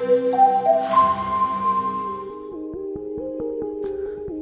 Música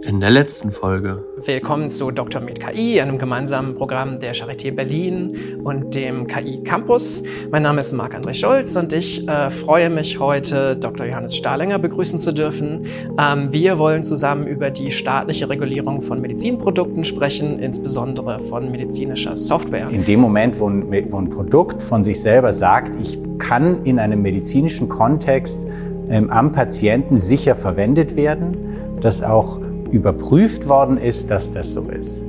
In der letzten Folge. Willkommen zu Dr. Med KI, einem gemeinsamen Programm der Charité Berlin und dem KI Campus. Mein Name ist Marc-André Schulz und ich äh, freue mich heute, Dr. Johannes Stahlinger begrüßen zu dürfen. Ähm, wir wollen zusammen über die staatliche Regulierung von Medizinprodukten sprechen, insbesondere von medizinischer Software. In dem Moment, wo ein, wo ein Produkt von sich selber sagt, ich kann in einem medizinischen Kontext ähm, am Patienten sicher verwendet werden, dass auch überprüft worden ist, dass das so ist.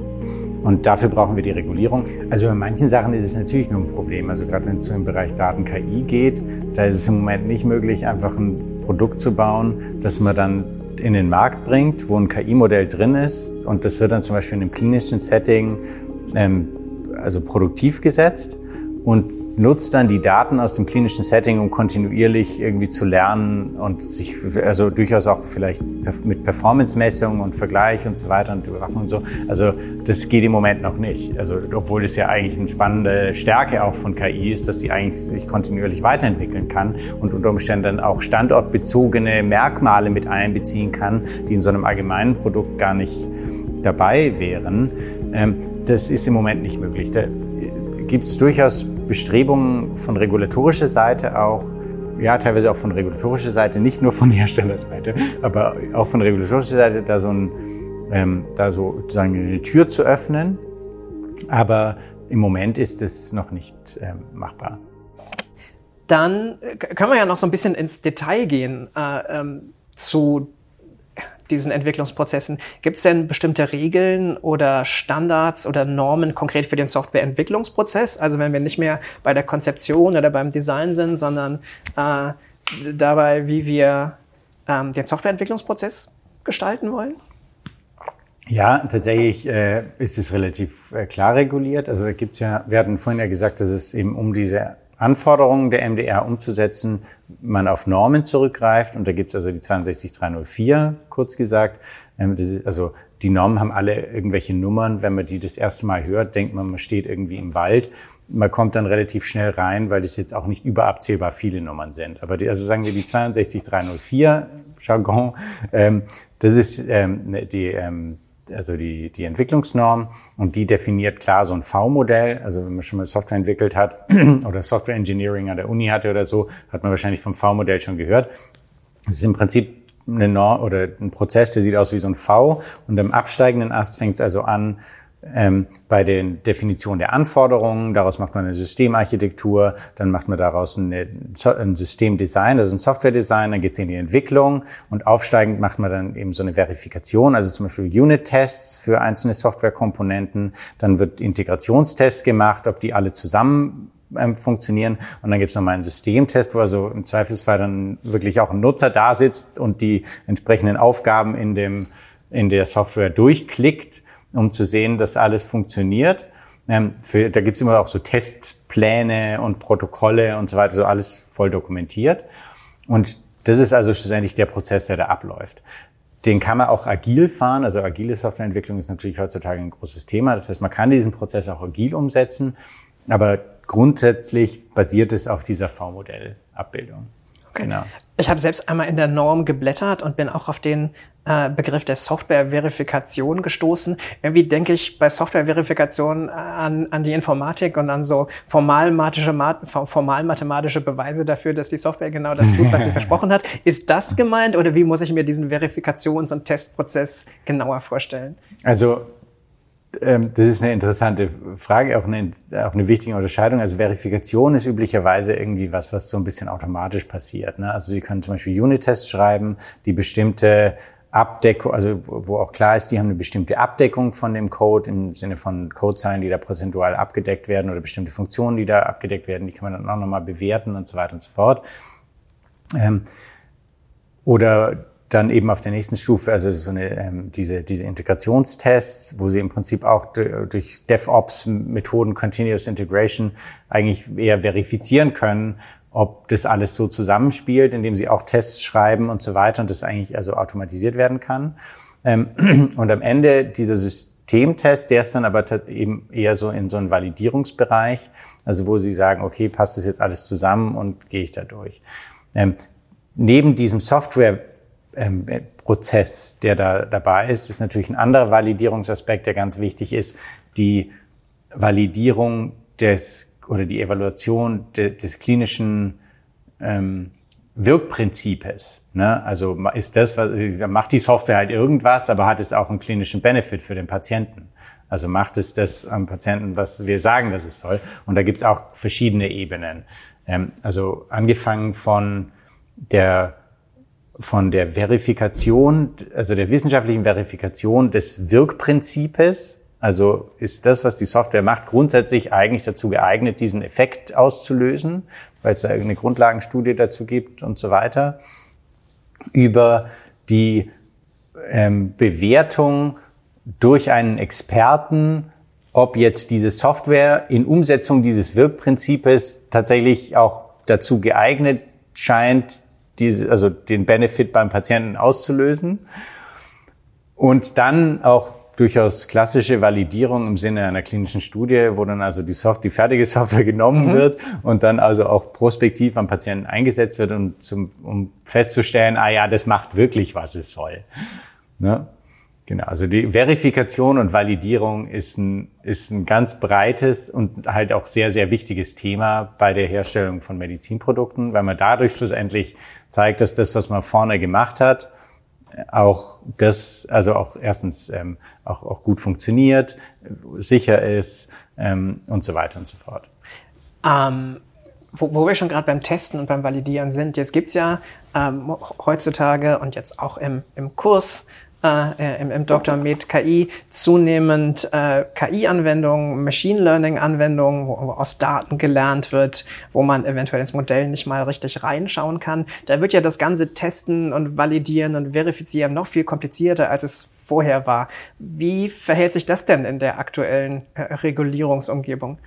Und dafür brauchen wir die Regulierung. Also bei manchen Sachen ist es natürlich nur ein Problem. Also gerade wenn es im Bereich Daten-KI geht, da ist es im Moment nicht möglich, einfach ein Produkt zu bauen, das man dann in den Markt bringt, wo ein KI-Modell drin ist. Und das wird dann zum Beispiel in einem klinischen Setting ähm, also produktiv gesetzt. Und nutzt dann die Daten aus dem klinischen Setting, um kontinuierlich irgendwie zu lernen und sich also durchaus auch vielleicht mit Performance-Messungen und Vergleich und so weiter und Überwachung und so. Also das geht im Moment noch nicht. Also obwohl es ja eigentlich eine spannende Stärke auch von KI ist, dass sie eigentlich sich kontinuierlich weiterentwickeln kann und unter Umständen dann auch standortbezogene Merkmale mit einbeziehen kann, die in so einem allgemeinen Produkt gar nicht dabei wären. Ähm, das ist im Moment nicht möglich. Gibt es durchaus Bestrebungen von regulatorischer Seite auch, ja, teilweise auch von regulatorischer Seite, nicht nur von Herstellerseite, aber auch von regulatorischer Seite, da so ein, ähm, da so sozusagen eine Tür zu öffnen. Aber im Moment ist es noch nicht ähm, machbar. Dann äh, können wir ja noch so ein bisschen ins Detail gehen äh, ähm, zu diesen Entwicklungsprozessen. Gibt es denn bestimmte Regeln oder Standards oder Normen konkret für den Softwareentwicklungsprozess? Also wenn wir nicht mehr bei der Konzeption oder beim Design sind, sondern äh, dabei, wie wir ähm, den Softwareentwicklungsprozess gestalten wollen? Ja, tatsächlich äh, ist es relativ äh, klar reguliert. Also da gibt's ja, wir hatten vorhin ja gesagt, dass es eben um diese Anforderungen der MDR umzusetzen, man auf Normen zurückgreift. Und da gibt's also die 62304, kurz gesagt. Ähm, ist, also die Normen haben alle irgendwelche Nummern. Wenn man die das erste Mal hört, denkt man, man steht irgendwie im Wald. Man kommt dann relativ schnell rein, weil das jetzt auch nicht überabzählbar viele Nummern sind. Aber die, also sagen wir die 62304 Jargon, ähm, das ist ähm, die ähm, also die, die Entwicklungsnorm und die definiert klar so ein V-Modell. Also wenn man schon mal Software entwickelt hat oder Software Engineering an der Uni hatte oder so, hat man wahrscheinlich vom V-Modell schon gehört. Es ist im Prinzip eine Norm oder ein Prozess, der sieht aus wie so ein V und im absteigenden Ast fängt es also an, ähm, bei den Definitionen der Anforderungen. Daraus macht man eine Systemarchitektur, dann macht man daraus eine, ein Systemdesign, also ein Softwaredesign, dann geht es in die Entwicklung und aufsteigend macht man dann eben so eine Verifikation, also zum Beispiel Unit-Tests für einzelne Softwarekomponenten. Dann wird Integrationstest gemacht, ob die alle zusammen ähm, funktionieren. Und dann gibt es nochmal einen Systemtest, wo also im Zweifelsfall dann wirklich auch ein Nutzer da sitzt und die entsprechenden Aufgaben in dem in der Software durchklickt um zu sehen, dass alles funktioniert. Ähm, für, da gibt's immer auch so Testpläne und Protokolle und so weiter, so alles voll dokumentiert. Und das ist also schlussendlich der Prozess, der da abläuft. Den kann man auch agil fahren. Also agile Softwareentwicklung ist natürlich heutzutage ein großes Thema. Das heißt, man kann diesen Prozess auch agil umsetzen, aber grundsätzlich basiert es auf dieser V-Modell-Abbildung. Okay. Genau. Ich habe selbst einmal in der Norm geblättert und bin auch auf den äh, Begriff der Software-Verifikation gestoßen. Irgendwie denke ich bei Software-Verifikation an, an die Informatik und an so formal-mathematische formal Beweise dafür, dass die Software genau das tut, was sie versprochen hat. Ist das gemeint oder wie muss ich mir diesen Verifikations- und Testprozess genauer vorstellen? Also ähm, das ist eine interessante Frage, auch eine, auch eine wichtige Unterscheidung. Also Verifikation ist üblicherweise irgendwie was, was so ein bisschen automatisch passiert. Ne? Also Sie können zum Beispiel Unit-Tests schreiben, die bestimmte Abdeckung, also wo auch klar ist, die haben eine bestimmte Abdeckung von dem Code im Sinne von Codezeilen, die da prozentual abgedeckt werden oder bestimmte Funktionen, die da abgedeckt werden, die kann man dann auch nochmal bewerten und so weiter und so fort. Ähm, oder dann eben auf der nächsten Stufe, also so eine, ähm, diese, diese Integrationstests, wo sie im Prinzip auch durch DevOps-Methoden, Continuous Integration, eigentlich eher verifizieren können, ob das alles so zusammenspielt, indem sie auch Tests schreiben und so weiter und das eigentlich also automatisiert werden kann. Ähm, und am Ende dieser Systemtest, der ist dann aber eben eher so in so einen Validierungsbereich, also wo sie sagen, okay, passt das jetzt alles zusammen und gehe ich da durch. Ähm, neben diesem Software-Prozess, der da dabei ist, ist natürlich ein anderer Validierungsaspekt, der ganz wichtig ist, die Validierung des oder die Evaluation de, des klinischen ähm, Wirkprinzipes. Ne? Also ist das, was, macht die Software halt irgendwas, aber hat es auch einen klinischen Benefit für den Patienten. Also macht es das am Patienten, was wir sagen, dass es soll. Und da gibt es auch verschiedene Ebenen. Ähm, also angefangen von der von der Verifikation, also der wissenschaftlichen Verifikation des Wirkprinzipes. Also ist das, was die Software macht, grundsätzlich eigentlich dazu geeignet, diesen Effekt auszulösen, weil es da eine Grundlagenstudie dazu gibt und so weiter. Über die ähm, Bewertung durch einen Experten, ob jetzt diese Software in Umsetzung dieses Wirkprinzipes tatsächlich auch dazu geeignet scheint, diese, also den Benefit beim Patienten auszulösen. Und dann auch durchaus klassische Validierung im Sinne einer klinischen Studie, wo dann also die, Soft die fertige Software genommen mhm. wird und dann also auch prospektiv am Patienten eingesetzt wird, um, zum, um festzustellen, ah ja, das macht wirklich, was es soll. Ne? Genau, also die Verifikation und Validierung ist ein, ist ein ganz breites und halt auch sehr, sehr wichtiges Thema bei der Herstellung von Medizinprodukten, weil man dadurch schlussendlich zeigt, dass das, was man vorne gemacht hat, auch das, also auch erstens ähm, auch, auch gut funktioniert, sicher ist ähm, und so weiter und so fort. Ähm, wo, wo wir schon gerade beim Testen und beim Validieren sind, jetzt gibt's ja ähm, heutzutage und jetzt auch im, im Kurs äh, im, im Dr. Med KI zunehmend äh, KI-Anwendungen, Machine Learning-Anwendungen, wo, wo aus Daten gelernt wird, wo man eventuell ins Modell nicht mal richtig reinschauen kann. Da wird ja das ganze Testen und Validieren und Verifizieren noch viel komplizierter, als es vorher war. Wie verhält sich das denn in der aktuellen äh, Regulierungsumgebung?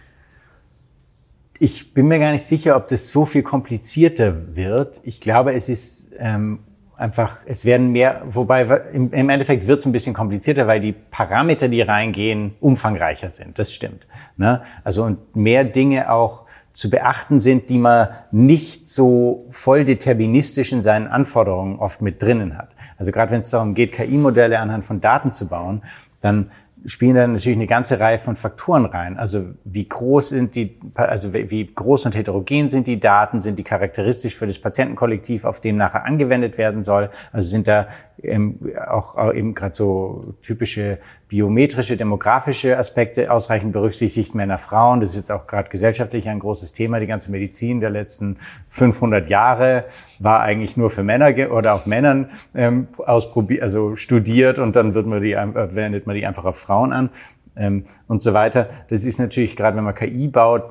Ich bin mir gar nicht sicher, ob das so viel komplizierter wird. Ich glaube, es ist ähm, einfach, es werden mehr, wobei im, Endeffekt wird es ein bisschen komplizierter, weil die Parameter, die reingehen, umfangreicher sind. Das stimmt. Ne? Also und mehr Dinge auch zu beachten sind, die man nicht so voll deterministisch in seinen Anforderungen oft mit drinnen hat. Also gerade wenn es darum geht, KI-Modelle anhand von Daten zu bauen, dann spielen dann natürlich eine ganze Reihe von Faktoren rein. Also wie groß sind die, also wie groß und heterogen sind die Daten, sind die charakteristisch für das Patientenkollektiv, auf dem nachher angewendet werden soll. Also sind da ähm, auch, auch eben gerade so typische biometrische, demografische Aspekte ausreichend berücksichtigt, Männer, Frauen. Das ist jetzt auch gerade gesellschaftlich ein großes Thema. Die ganze Medizin der letzten 500 Jahre war eigentlich nur für Männer oder auf Männern ähm, ausprobiert, also studiert und dann wird man die, äh, wendet man die einfach auf Frauen an ähm, und so weiter. Das ist natürlich gerade, wenn man KI baut,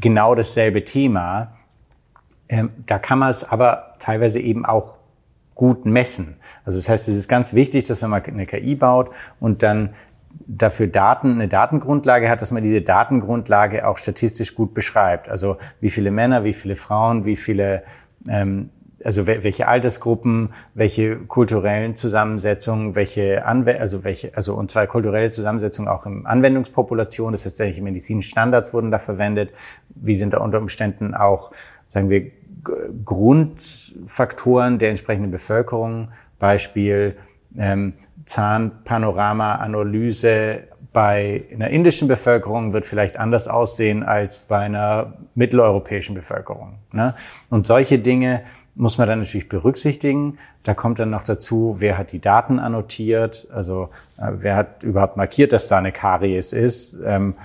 genau dasselbe Thema. Ähm, da kann man es aber teilweise eben auch gut messen. Also das heißt, es ist ganz wichtig, dass man mal eine KI baut und dann dafür Daten, eine Datengrundlage hat, dass man diese Datengrundlage auch statistisch gut beschreibt. Also wie viele Männer, wie viele Frauen, wie viele, ähm, also welche Altersgruppen, welche kulturellen Zusammensetzungen, welche Anw also welche, also und zwar kulturelle Zusammensetzungen auch im Anwendungspopulation, das heißt, welche medizinischen Standards wurden da verwendet, wie sind da unter Umständen auch, sagen wir, Grundfaktoren der entsprechenden Bevölkerung, Beispiel ähm, Zahnpanorama-Analyse bei einer indischen Bevölkerung wird vielleicht anders aussehen als bei einer mitteleuropäischen Bevölkerung. Ne? Und solche Dinge muss man dann natürlich berücksichtigen. Da kommt dann noch dazu, wer hat die Daten annotiert, also äh, wer hat überhaupt markiert, dass da eine Karies ist. Ähm, äh,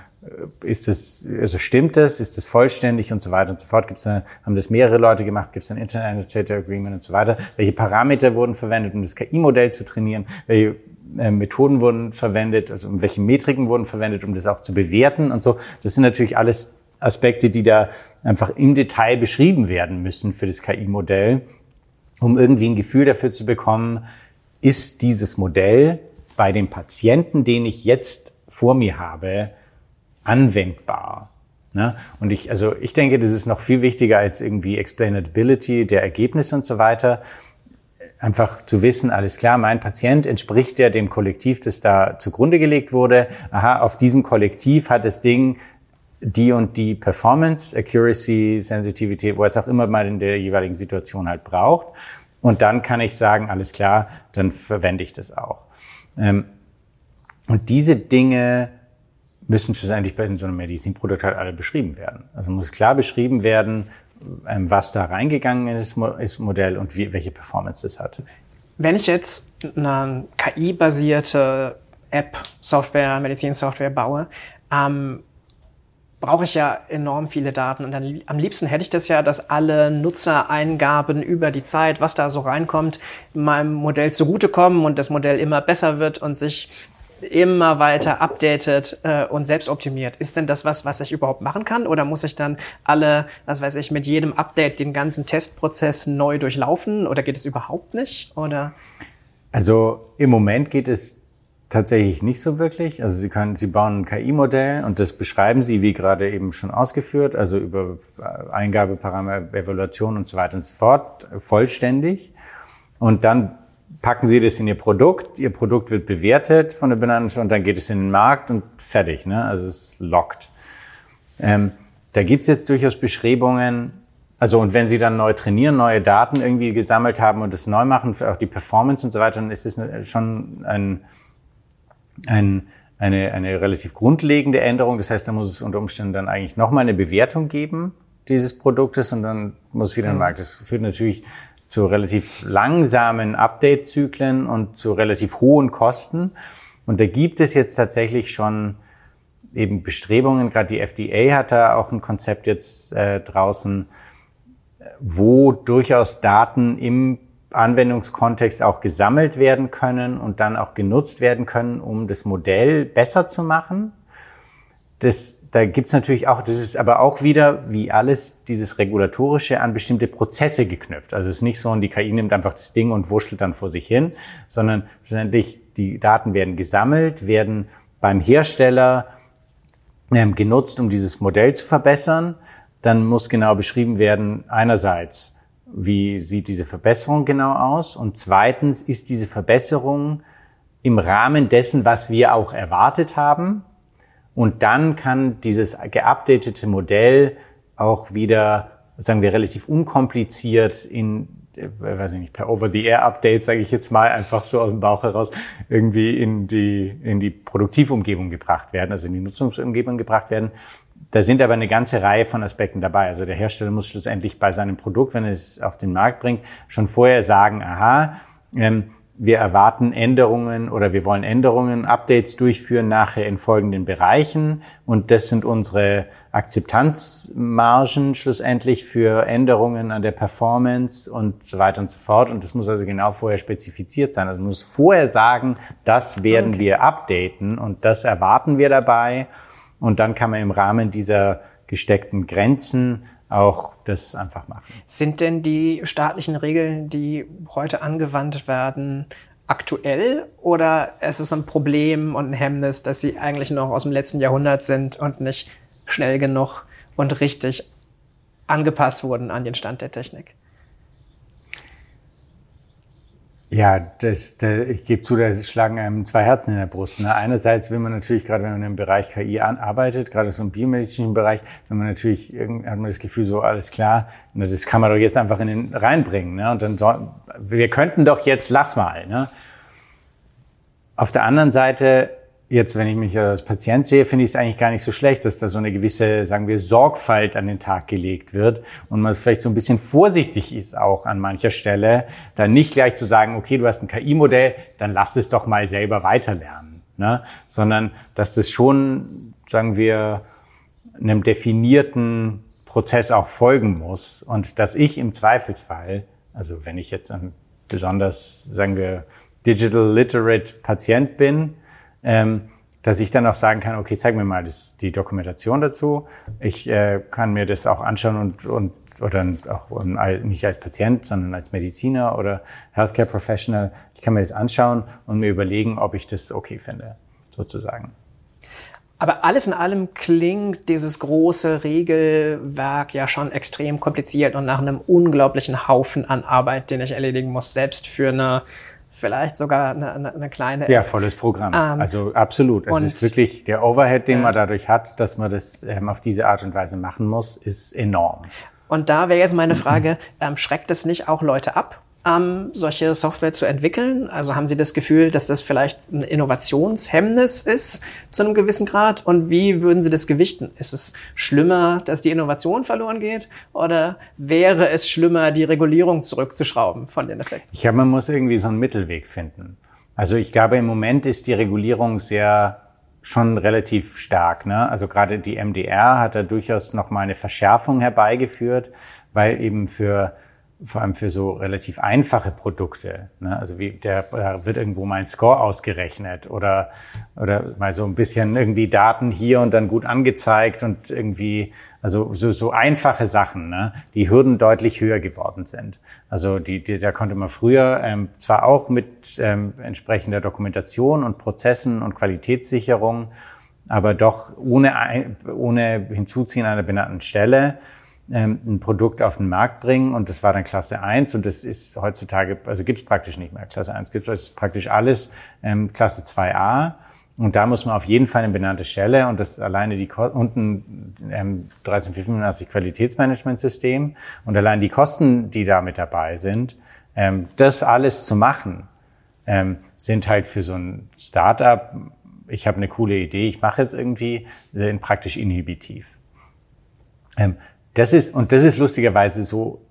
ist es, also stimmt es, ist es vollständig und so weiter und so fort. Gibt's eine, haben das mehrere Leute gemacht, gibt es ein Internet Annotator Agreement und so weiter. Welche Parameter wurden verwendet, um das KI-Modell zu trainieren? Welche äh, Methoden wurden verwendet, also welche Metriken wurden verwendet, um das auch zu bewerten und so. Das sind natürlich alles Aspekte, die da einfach im Detail beschrieben werden müssen für das KI-Modell, um irgendwie ein Gefühl dafür zu bekommen, ist dieses Modell bei dem Patienten, den ich jetzt vor mir habe, anwendbar. Ne? Und ich, also ich denke, das ist noch viel wichtiger als irgendwie Explainability der Ergebnisse und so weiter. Einfach zu wissen, alles klar, mein Patient entspricht ja dem Kollektiv, das da zugrunde gelegt wurde. Aha, auf diesem Kollektiv hat das Ding die und die Performance, Accuracy, Sensitivität, wo es auch immer mal in der jeweiligen Situation halt braucht. Und dann kann ich sagen, alles klar, dann verwende ich das auch. Ähm, und diese Dinge müssen schlussendlich bei so einem Medizinprodukt halt alle beschrieben werden. Also muss klar beschrieben werden, ähm, was da reingegangen ist, ist Modell und wie, welche Performance es hat. Wenn ich jetzt eine KI-basierte App, Software, Medizinsoftware baue, ähm, brauche ich ja enorm viele Daten. Und dann, am liebsten hätte ich das ja, dass alle Nutzereingaben über die Zeit, was da so reinkommt, meinem Modell zugutekommen und das Modell immer besser wird und sich immer weiter updatet äh, und selbst optimiert. Ist denn das was, was ich überhaupt machen kann? Oder muss ich dann alle, was weiß ich, mit jedem Update den ganzen Testprozess neu durchlaufen? Oder geht es überhaupt nicht? Oder? Also im Moment geht es tatsächlich nicht so wirklich. Also Sie können, Sie bauen ein KI-Modell und das beschreiben Sie, wie gerade eben schon ausgeführt, also über äh, Eingabeparameter, Evaluation und so weiter und so fort, vollständig. Und dann packen Sie das in Ihr Produkt, Ihr Produkt wird bewertet von der Benannung und dann geht es in den Markt und fertig. Ne? Also es ist locked. Ähm, da gibt's jetzt durchaus Beschreibungen, also und wenn Sie dann neu trainieren, neue Daten irgendwie gesammelt haben und das neu machen, für auch die Performance und so weiter, dann ist es schon ein, ein, eine, eine relativ grundlegende Änderung. Das heißt, da muss es unter Umständen dann eigentlich nochmal eine Bewertung geben dieses Produktes und dann muss es wieder in den mhm. Markt. Das führt natürlich zu relativ langsamen Update-Zyklen und zu relativ hohen Kosten. Und da gibt es jetzt tatsächlich schon eben Bestrebungen, gerade die FDA hat da auch ein Konzept jetzt äh, draußen, wo durchaus Daten im Anwendungskontext auch gesammelt werden können und dann auch genutzt werden können, um das Modell besser zu machen. Das da gibt's natürlich auch, das ist aber auch wieder, wie alles, dieses Regulatorische an bestimmte Prozesse geknüpft. Also es ist nicht so, und die KI nimmt einfach das Ding und wurschtelt dann vor sich hin, sondern schlussendlich die Daten werden gesammelt, werden beim Hersteller ähm, genutzt, um dieses Modell zu verbessern. Dann muss genau beschrieben werden, einerseits, wie sieht diese Verbesserung genau aus? Und zweitens, ist diese Verbesserung im Rahmen dessen, was wir auch erwartet haben? Und dann kann dieses geupdatete Modell auch wieder, sagen wir, relativ unkompliziert in, äh, weiß ich nicht, per Over-the-Air-Update, sage ich jetzt mal, einfach so aus dem Bauch heraus, irgendwie in die, in die Produktivumgebung gebracht werden, also in die Nutzungsumgebung gebracht werden. Da sind aber eine ganze Reihe von Aspekten dabei. Also der Hersteller muss schlussendlich bei seinem Produkt, wenn er es auf den Markt bringt, schon vorher sagen, aha, ähm, wir erwarten Änderungen oder wir wollen Änderungen, Updates durchführen nachher in folgenden Bereichen. Und das sind unsere Akzeptanzmargen schlussendlich für Änderungen an der Performance und so weiter und so fort. Und das muss also genau vorher spezifiziert sein. Also man muss vorher sagen, das werden okay. wir updaten und das erwarten wir dabei. Und dann kann man im Rahmen dieser gesteckten Grenzen auch das einfach machen. Sind denn die staatlichen Regeln, die heute angewandt werden, aktuell oder ist es ein Problem und ein Hemmnis, dass sie eigentlich noch aus dem letzten Jahrhundert sind und nicht schnell genug und richtig angepasst wurden an den Stand der Technik? Ja, das, das, ich gebe zu, da schlagen einem zwei Herzen in der Brust. Ne? Einerseits will man natürlich, gerade wenn man im Bereich KI arbeitet, gerade so im biomedizinischen Bereich, wenn man natürlich, hat man das Gefühl, so alles klar, ne, das kann man doch jetzt einfach in den reinbringen. Ne? Und dann soll, wir könnten doch jetzt, lass mal. Ne? Auf der anderen Seite Jetzt, wenn ich mich als Patient sehe, finde ich es eigentlich gar nicht so schlecht, dass da so eine gewisse, sagen wir, Sorgfalt an den Tag gelegt wird und man vielleicht so ein bisschen vorsichtig ist auch an mancher Stelle, dann nicht gleich zu sagen, okay, du hast ein KI-Modell, dann lass es doch mal selber weiterlernen, ne? sondern dass das schon, sagen wir, einem definierten Prozess auch folgen muss und dass ich im Zweifelsfall, also wenn ich jetzt ein besonders, sagen wir, digital literate Patient bin, ähm, dass ich dann auch sagen kann, okay, zeig mir mal das, die Dokumentation dazu. Ich äh, kann mir das auch anschauen und, und oder auch nicht als Patient, sondern als Mediziner oder Healthcare Professional. Ich kann mir das anschauen und mir überlegen, ob ich das okay finde, sozusagen. Aber alles in allem klingt dieses große Regelwerk ja schon extrem kompliziert und nach einem unglaublichen Haufen an Arbeit, den ich erledigen muss, selbst für eine vielleicht sogar eine, eine, eine kleine. Ja, volles Programm. Ähm, also absolut. Es ist wirklich der Overhead, den man dadurch hat, dass man das ähm, auf diese Art und Weise machen muss, ist enorm. Und da wäre jetzt meine Frage, ähm, schreckt es nicht auch Leute ab? Ähm, solche Software zu entwickeln? Also haben Sie das Gefühl, dass das vielleicht ein Innovationshemmnis ist zu einem gewissen Grad? Und wie würden Sie das gewichten? Ist es schlimmer, dass die Innovation verloren geht? Oder wäre es schlimmer, die Regulierung zurückzuschrauben von den Effekten? Ich glaube, man muss irgendwie so einen Mittelweg finden. Also ich glaube, im Moment ist die Regulierung sehr schon relativ stark. Ne? Also gerade die MDR hat da durchaus noch mal eine Verschärfung herbeigeführt, weil eben für vor allem für so relativ einfache Produkte. Ne? Also wie der da wird irgendwo mal ein Score ausgerechnet oder oder mal so ein bisschen irgendwie Daten hier und dann gut angezeigt und irgendwie also so, so einfache Sachen, ne? die Hürden deutlich höher geworden sind. Also die, die da konnte man früher ähm, zwar auch mit ähm, entsprechender Dokumentation und Prozessen und Qualitätssicherung, aber doch ohne ohne Hinzuziehen einer benannten Stelle ein Produkt auf den Markt bringen und das war dann Klasse 1 und das ist heutzutage, also gibt es praktisch nicht mehr. Klasse 1 gibt es praktisch alles, ähm, Klasse 2a und da muss man auf jeden Fall eine benannte Stelle und das alleine die unten ähm, 13485 Qualitätsmanagementsystem und allein die Kosten, die da mit dabei sind, ähm, das alles zu machen, ähm, sind halt für so ein Startup, ich habe eine coole Idee, ich mache jetzt irgendwie, sind praktisch inhibitiv. Ähm, das ist, und das ist lustigerweise so,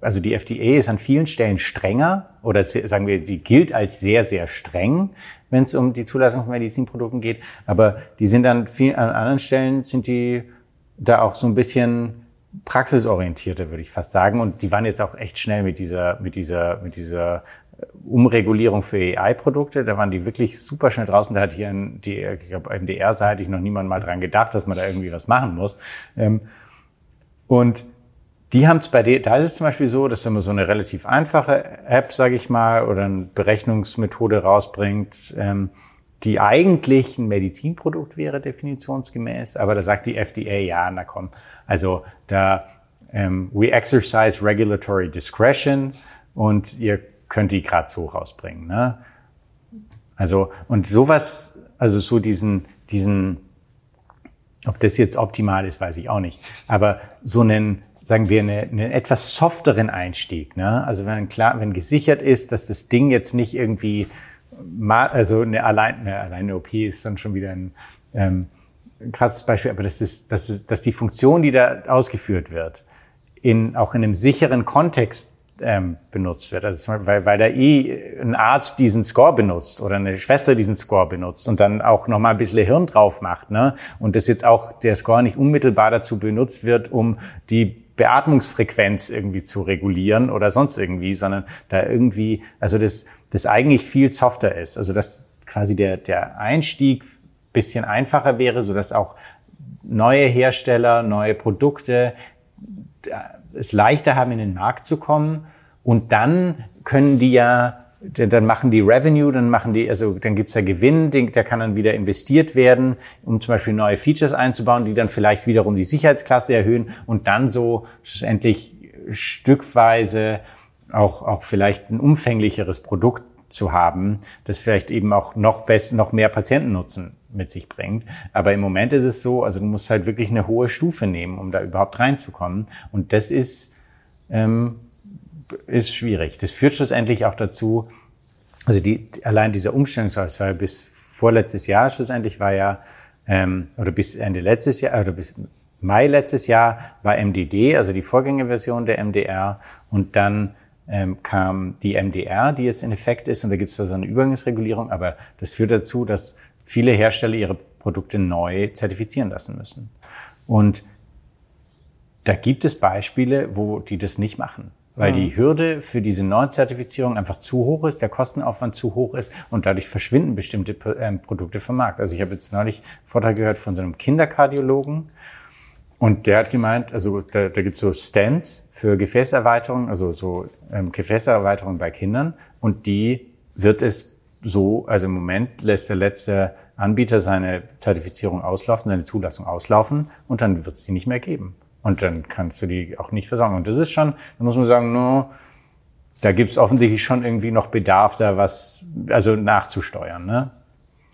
also die FDA ist an vielen Stellen strenger oder sagen wir, sie gilt als sehr, sehr streng, wenn es um die Zulassung von Medizinprodukten geht. Aber die sind an vielen, an anderen Stellen sind die da auch so ein bisschen praxisorientierter, würde ich fast sagen. Und die waren jetzt auch echt schnell mit dieser, mit dieser, mit dieser äh, Umregulierung für AI-Produkte. Da waren die wirklich super schnell draußen. Da hat hier ein, die, ich glaube, MDR-Seite noch niemand mal dran gedacht, dass man da irgendwie was machen muss. Ähm, und die haben es bei dir, da ist es zum Beispiel so, dass wenn man so eine relativ einfache App, sage ich mal, oder eine Berechnungsmethode rausbringt, ähm, die eigentlich ein Medizinprodukt wäre, definitionsgemäß, aber da sagt die FDA, ja, na komm, also da ähm, we exercise regulatory discretion und ihr könnt die gerade so rausbringen. Ne? Also und sowas, also so diesen diesen ob das jetzt optimal ist, weiß ich auch nicht. Aber so einen, sagen wir, eine, einen etwas softeren Einstieg, ne? Also wenn klar, wenn gesichert ist, dass das Ding jetzt nicht irgendwie, also eine allein, eine alleine OP ist dann schon wieder ein, ähm, krasses Beispiel, aber das ist, das ist, dass die Funktion, die da ausgeführt wird, in, auch in einem sicheren Kontext ähm, benutzt wird. Also weil, weil da eh ein Arzt diesen Score benutzt oder eine Schwester diesen Score benutzt und dann auch nochmal ein bisschen Hirn drauf macht. Ne? Und das jetzt auch der Score nicht unmittelbar dazu benutzt wird, um die Beatmungsfrequenz irgendwie zu regulieren oder sonst irgendwie, sondern da irgendwie, also das, das eigentlich viel softer ist. Also dass quasi der, der Einstieg bisschen einfacher wäre, so dass auch neue Hersteller, neue Produkte es leichter haben, in den Markt zu kommen. Und dann können die ja, dann machen die Revenue, dann machen die, also dann gibt's ja Gewinn, der kann dann wieder investiert werden, um zum Beispiel neue Features einzubauen, die dann vielleicht wiederum die Sicherheitsklasse erhöhen und dann so schlussendlich stückweise auch, auch vielleicht ein umfänglicheres Produkt zu haben, das vielleicht eben auch noch besser, noch mehr Patientennutzen mit sich bringt. Aber im Moment ist es so, also du musst halt wirklich eine hohe Stufe nehmen, um da überhaupt reinzukommen. Und das ist, ähm, ist schwierig. Das führt schlussendlich auch dazu, also die, allein dieser Umstellungsphase bis vorletztes Jahr schlussendlich war ja, ähm, oder bis Ende letztes Jahr, oder bis Mai letztes Jahr war MDD, also die Vorgängerversion der MDR und dann ähm, kam die MDR, die jetzt in Effekt ist und da gibt es so eine Übergangsregulierung, aber das führt dazu, dass viele Hersteller ihre Produkte neu zertifizieren lassen müssen. Und da gibt es Beispiele, wo die das nicht machen, weil mhm. die Hürde für diese Neuzertifizierung einfach zu hoch ist, der Kostenaufwand zu hoch ist und dadurch verschwinden bestimmte ähm, Produkte vom Markt. Also ich habe jetzt neulich einen Vortrag gehört von so einem Kinderkardiologen und der hat gemeint, also da, da gibt es so Stents für Gefäßerweiterung, also so ähm, Gefäßerweiterung bei Kindern und die wird es so, also im Moment lässt der letzte Anbieter seine Zertifizierung auslaufen, seine Zulassung auslaufen und dann wird es die nicht mehr geben. Und dann kannst du die auch nicht versorgen. Und das ist schon, da muss man sagen, no, da gibt es offensichtlich schon irgendwie noch Bedarf, da was also nachzusteuern. Ne?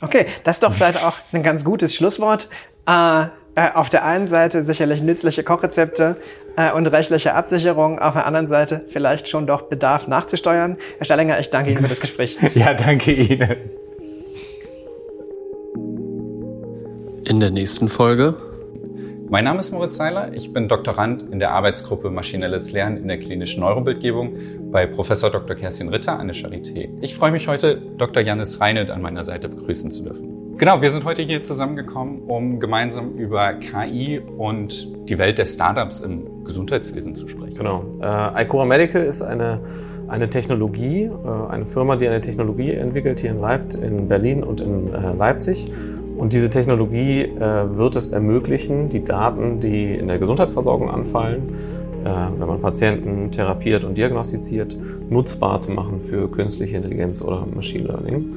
Okay, das ist doch vielleicht auch ein ganz gutes Schlusswort. Äh, äh, auf der einen Seite sicherlich nützliche Kochrezepte äh, und rechtliche Absicherung, auf der anderen Seite vielleicht schon doch Bedarf nachzusteuern. Herr Stallinger, ich danke Ihnen für das Gespräch. ja, danke Ihnen. In der nächsten Folge. Mein Name ist Moritz Seiler. Ich bin Doktorand in der Arbeitsgruppe Maschinelles Lernen in der klinischen Neurobildgebung bei Professor Dr. Kerstin Ritter an der Charité. Ich freue mich heute, Dr. Janis Reinelt an meiner Seite begrüßen zu dürfen. Genau, wir sind heute hier zusammengekommen, um gemeinsam über KI und die Welt der Startups im Gesundheitswesen zu sprechen. Genau. Äh, Icora Medical ist eine, eine Technologie, äh, eine Firma, die eine Technologie entwickelt hier in Leipzig, in Berlin und in äh, Leipzig und diese Technologie äh, wird es ermöglichen, die Daten, die in der Gesundheitsversorgung anfallen, äh, wenn man Patienten therapiert und diagnostiziert, nutzbar zu machen für künstliche Intelligenz oder Machine Learning.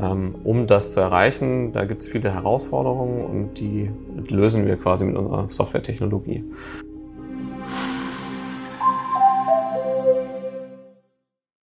Ähm, um das zu erreichen, da gibt es viele Herausforderungen und die lösen wir quasi mit unserer Softwaretechnologie.